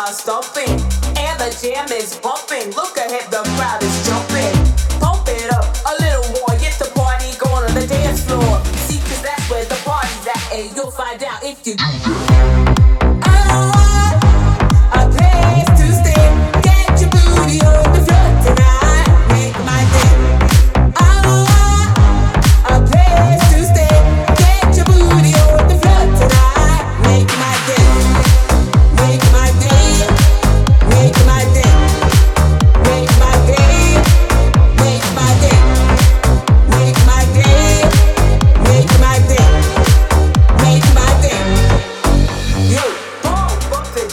and the jam is bumping. Look ahead, the crowd is jumping. Pump it up a little more, get the party going on the dance floor. See, cause that's where the party's at, and you'll find out if you do.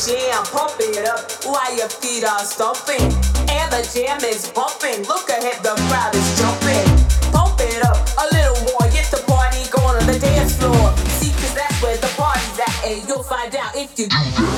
jam, pumping it up while your feet are stomping. And the jam is bumping. Look ahead, the crowd is jumping. Pump it up a little more. Get the party going on the dance floor. See, cause that's where the party's at. And you'll find out if you do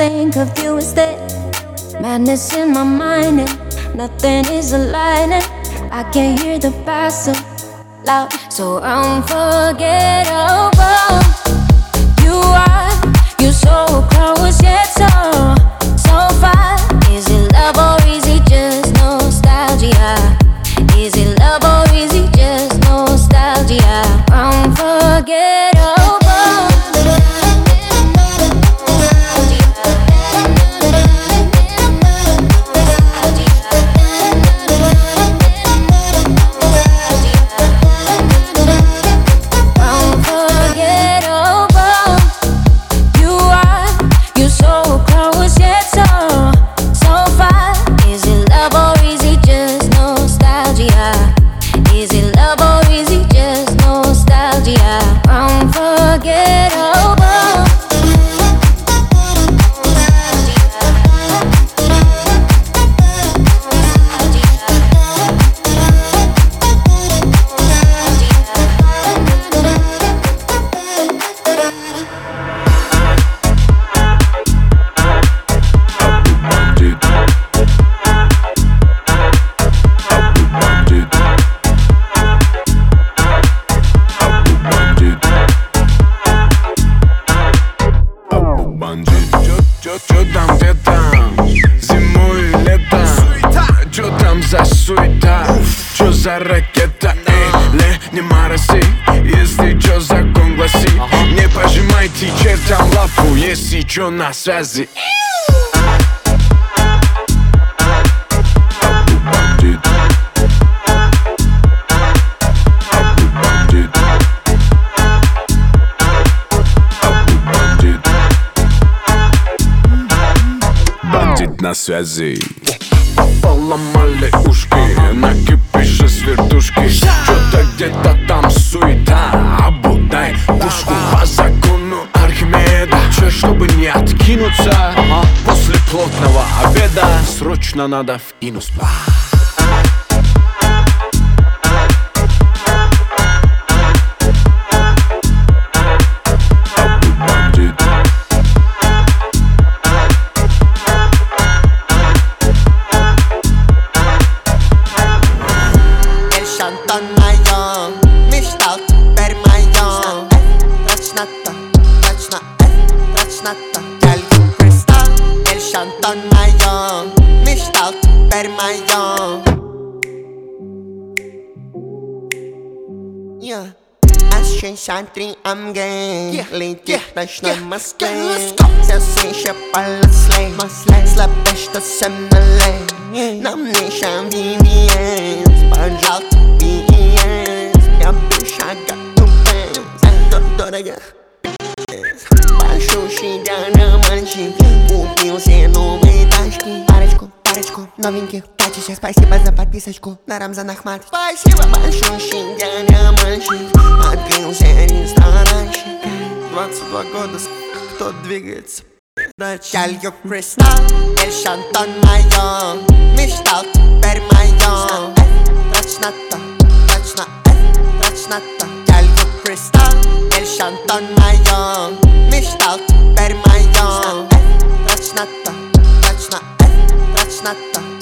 think of you instead. Madness in my mind, and nothing is aligning. I can't hear the bass so loud, so I'm forget. не мороси Если чё, закон гласит. Не пожимайте чертям лапу, если чё на связи. Бандит на связи. Поломали ушки. Накипишь из вертушки Что-то где-то там суета? Обудай пушку по закону Архимеда. Че, чтобы не откинуться? После плотного обеда Срочно надо в Shantón Mayon, Mishtaut Permayon. Yeah. Ashen Shantri am gang. Yeah. Lady Bash no Mustang. Session Shepala Slay. Slap Bash the Semalay. Nam Nishan VVS. Banjal BES. Yabushaga Tupans. Doctora. Basho Shidana. диванчик Купился новые тачки. Парочку, парочку новеньких тачечек Спасибо за подписочку на Рамзан Ахмат Спасибо большущий дядя мальчик Открылся ресторанчик 22 года, кто двигается? Я люблю Кришна, Эль Шантон мое. Мечтал теперь мое Точно то, точно это, точно то. Kristal, el şantonmayon Miştalt, permayon Raçnatta, raçna, raçnatta